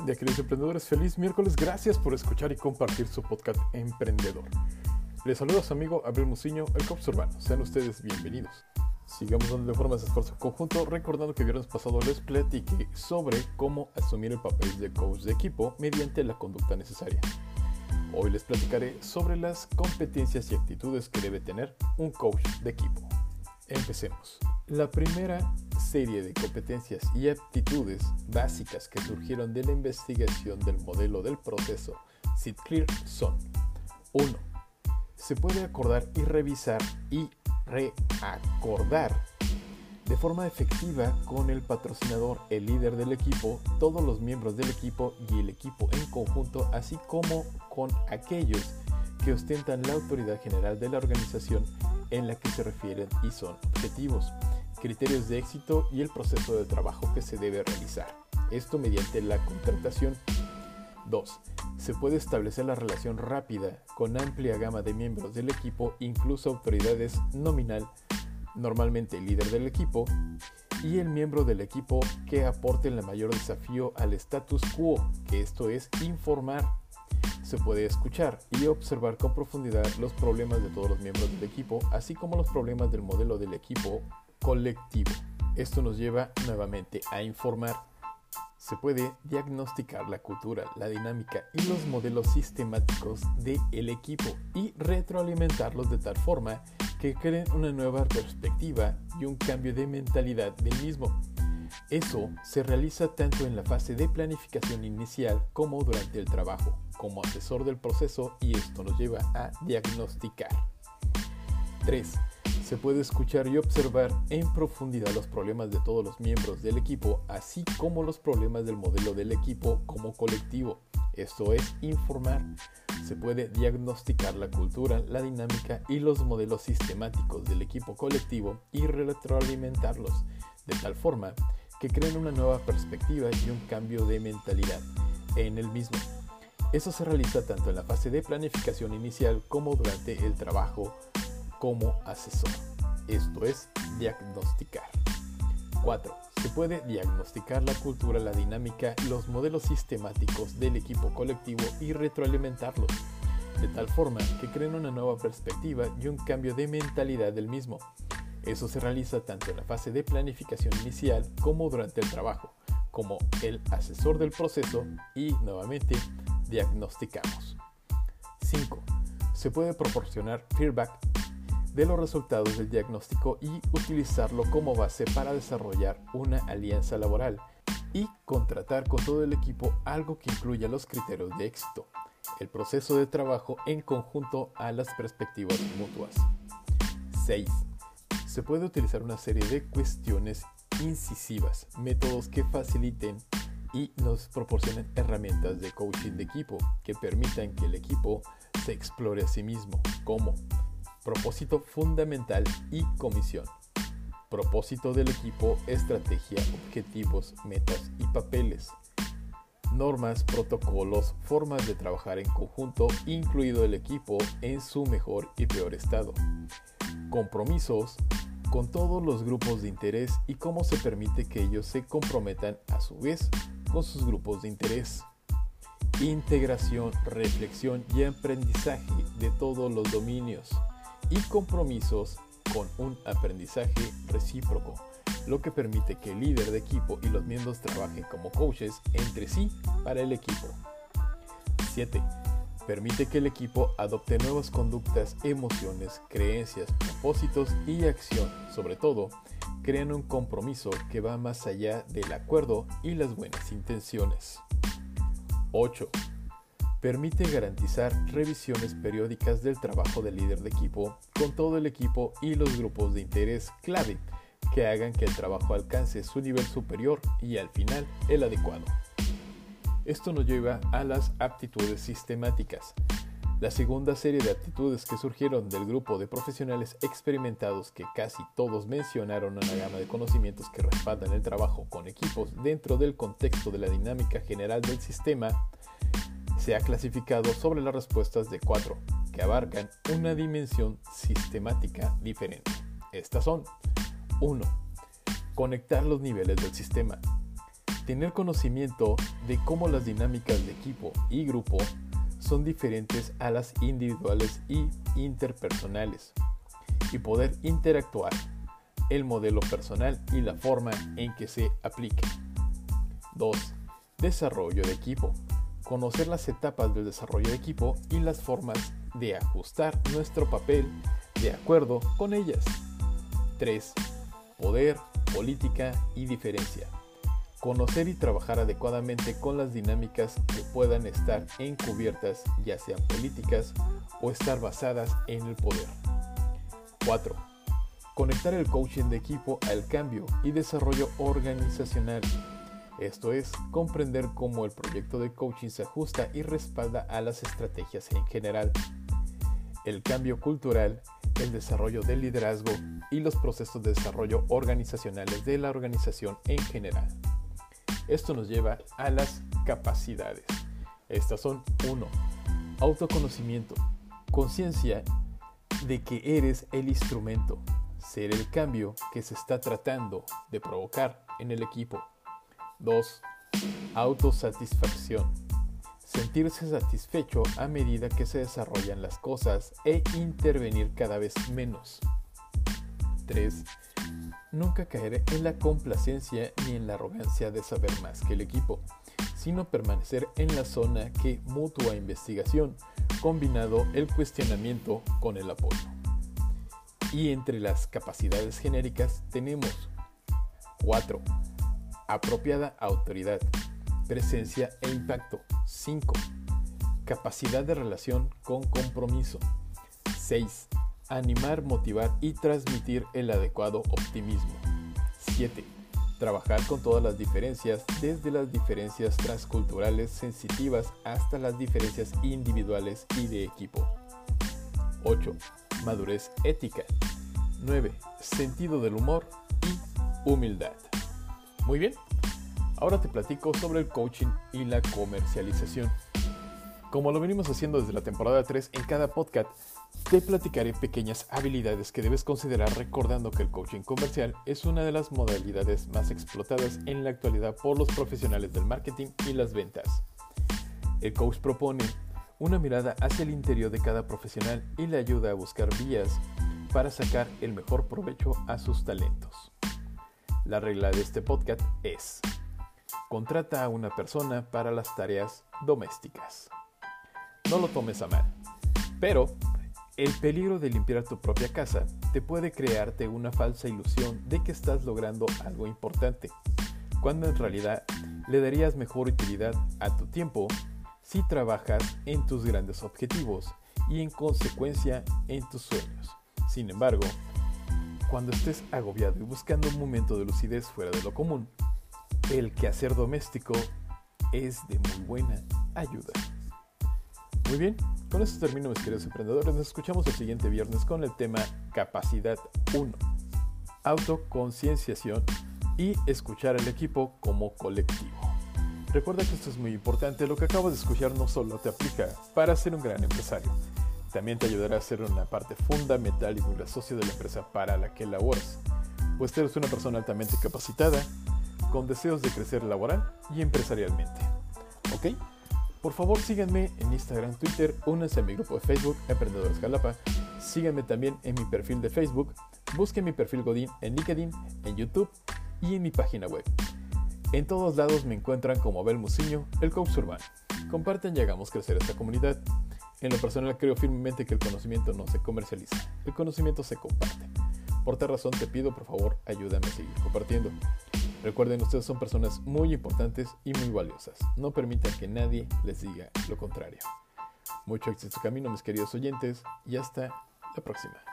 Buen día queridos emprendedores, feliz miércoles, gracias por escuchar y compartir su podcast Emprendedor. Les saluda su amigo Abril Muciño, el Cops Urbano, sean ustedes bienvenidos. Sigamos dando de forma de esfuerzo conjunto, recordando que viernes pasado les platiqué sobre cómo asumir el papel de coach de equipo mediante la conducta necesaria. Hoy les platicaré sobre las competencias y actitudes que debe tener un coach de equipo. Empecemos. La primera serie de competencias y aptitudes básicas que surgieron de la investigación del modelo del proceso SITCLEAR son 1. Se puede acordar y revisar y reacordar de forma efectiva con el patrocinador, el líder del equipo, todos los miembros del equipo y el equipo en conjunto, así como con aquellos que ostentan la autoridad general de la organización en la que se refieren y son objetivos, criterios de éxito y el proceso de trabajo que se debe realizar. Esto mediante la contratación. 2. Se puede establecer la relación rápida con amplia gama de miembros del equipo, incluso autoridades nominal, normalmente el líder del equipo, y el miembro del equipo que aporte el mayor desafío al status quo, que esto es informar se puede escuchar y observar con profundidad los problemas de todos los miembros del equipo, así como los problemas del modelo del equipo colectivo. Esto nos lleva nuevamente a informar. Se puede diagnosticar la cultura, la dinámica y los modelos sistemáticos del equipo y retroalimentarlos de tal forma que creen una nueva perspectiva y un cambio de mentalidad del mismo. Eso se realiza tanto en la fase de planificación inicial como durante el trabajo como asesor del proceso y esto nos lleva a diagnosticar. 3. Se puede escuchar y observar en profundidad los problemas de todos los miembros del equipo, así como los problemas del modelo del equipo como colectivo. Esto es informar. Se puede diagnosticar la cultura, la dinámica y los modelos sistemáticos del equipo colectivo y retroalimentarlos, de tal forma que creen una nueva perspectiva y un cambio de mentalidad en el mismo. Eso se realiza tanto en la fase de planificación inicial como durante el trabajo como asesor. Esto es diagnosticar. 4. Se puede diagnosticar la cultura, la dinámica, los modelos sistemáticos del equipo colectivo y retroalimentarlos, de tal forma que creen una nueva perspectiva y un cambio de mentalidad del mismo. Eso se realiza tanto en la fase de planificación inicial como durante el trabajo, como el asesor del proceso y nuevamente diagnosticamos. 5. Se puede proporcionar feedback de los resultados del diagnóstico y utilizarlo como base para desarrollar una alianza laboral y contratar con todo el equipo algo que incluya los criterios de éxito, el proceso de trabajo en conjunto a las perspectivas mutuas. 6. Se puede utilizar una serie de cuestiones incisivas, métodos que faciliten y nos proporcionen herramientas de coaching de equipo que permitan que el equipo se explore a sí mismo como propósito fundamental y comisión. Propósito del equipo, estrategia, objetivos, metas y papeles. Normas, protocolos, formas de trabajar en conjunto, incluido el equipo en su mejor y peor estado. Compromisos, con todos los grupos de interés y cómo se permite que ellos se comprometan a su vez con sus grupos de interés. Integración, reflexión y aprendizaje de todos los dominios y compromisos con un aprendizaje recíproco, lo que permite que el líder de equipo y los miembros trabajen como coaches entre sí para el equipo. 7. Permite que el equipo adopte nuevas conductas, emociones, creencias, propósitos y acción, sobre todo crean un compromiso que va más allá del acuerdo y las buenas intenciones. 8. Permite garantizar revisiones periódicas del trabajo del líder de equipo con todo el equipo y los grupos de interés clave que hagan que el trabajo alcance su nivel superior y al final el adecuado. Esto nos lleva a las aptitudes sistemáticas, la segunda serie de aptitudes que surgieron del grupo de profesionales experimentados que casi todos mencionaron una gama de conocimientos que respaldan el trabajo con equipos dentro del contexto de la dinámica general del sistema, se ha clasificado sobre las respuestas de cuatro, que abarcan una dimensión sistemática diferente. Estas son 1. Conectar los niveles del sistema. Tener conocimiento de cómo las dinámicas de equipo y grupo son diferentes a las individuales y interpersonales y poder interactuar el modelo personal y la forma en que se aplique. 2. Desarrollo de equipo. Conocer las etapas del desarrollo de equipo y las formas de ajustar nuestro papel de acuerdo con ellas. 3. Poder, política y diferencia. Conocer y trabajar adecuadamente con las dinámicas que puedan estar encubiertas, ya sean políticas o estar basadas en el poder. 4. Conectar el coaching de equipo al cambio y desarrollo organizacional. Esto es, comprender cómo el proyecto de coaching se ajusta y respalda a las estrategias en general. El cambio cultural, el desarrollo del liderazgo y los procesos de desarrollo organizacionales de la organización en general. Esto nos lleva a las capacidades. Estas son 1. Autoconocimiento, conciencia de que eres el instrumento, ser el cambio que se está tratando de provocar en el equipo. 2. Autosatisfacción. Sentirse satisfecho a medida que se desarrollan las cosas e intervenir cada vez menos. 3. Nunca caer en la complacencia ni en la arrogancia de saber más que el equipo, sino permanecer en la zona que mutua investigación combinado el cuestionamiento con el apoyo. Y entre las capacidades genéricas tenemos 4. Apropiada autoridad, presencia e impacto. 5. Capacidad de relación con compromiso. 6. Animar, motivar y transmitir el adecuado optimismo. 7 trabajar con todas las diferencias, desde las diferencias transculturales sensitivas hasta las diferencias individuales y de equipo. 8. Madurez ética. 9. Sentido del humor y humildad. Muy bien, ahora te platico sobre el coaching y la comercialización. Como lo venimos haciendo desde la temporada 3 en cada podcast, te platicaré pequeñas habilidades que debes considerar recordando que el coaching comercial es una de las modalidades más explotadas en la actualidad por los profesionales del marketing y las ventas. El coach propone una mirada hacia el interior de cada profesional y le ayuda a buscar vías para sacar el mejor provecho a sus talentos. La regla de este podcast es, contrata a una persona para las tareas domésticas. No lo tomes a mal, pero el peligro de limpiar tu propia casa te puede crearte una falsa ilusión de que estás logrando algo importante, cuando en realidad le darías mejor utilidad a tu tiempo si trabajas en tus grandes objetivos y en consecuencia en tus sueños. Sin embargo, cuando estés agobiado y buscando un momento de lucidez fuera de lo común, el quehacer doméstico es de muy buena ayuda. Muy bien, con esto termino mis queridos emprendedores. Nos escuchamos el siguiente viernes con el tema Capacidad 1. Autoconcienciación y escuchar al equipo como colectivo. Recuerda que esto es muy importante. Lo que acabas de escuchar no solo te aplica para ser un gran empresario, también te ayudará a ser una parte fundamental y muy socio de la empresa para la que laboras. Pues eres una persona altamente capacitada, con deseos de crecer laboral y empresarialmente. ¿Ok? Por favor síganme en Instagram, Twitter, únanse a mi grupo de Facebook, Emprendedores Jalapa. Síganme también en mi perfil de Facebook, busquen mi perfil Godín en LinkedIn, en YouTube y en mi página web. En todos lados me encuentran como Abel Musiño, el coach urbano. Comparten y hagamos crecer esta comunidad. En lo personal creo firmemente que el conocimiento no se comercializa, el conocimiento se comparte. Por tal razón te pido por favor ayúdame a seguir compartiendo. Recuerden, ustedes son personas muy importantes y muy valiosas. No permitan que nadie les diga lo contrario. Mucho éxito en su camino, mis queridos oyentes, y hasta la próxima.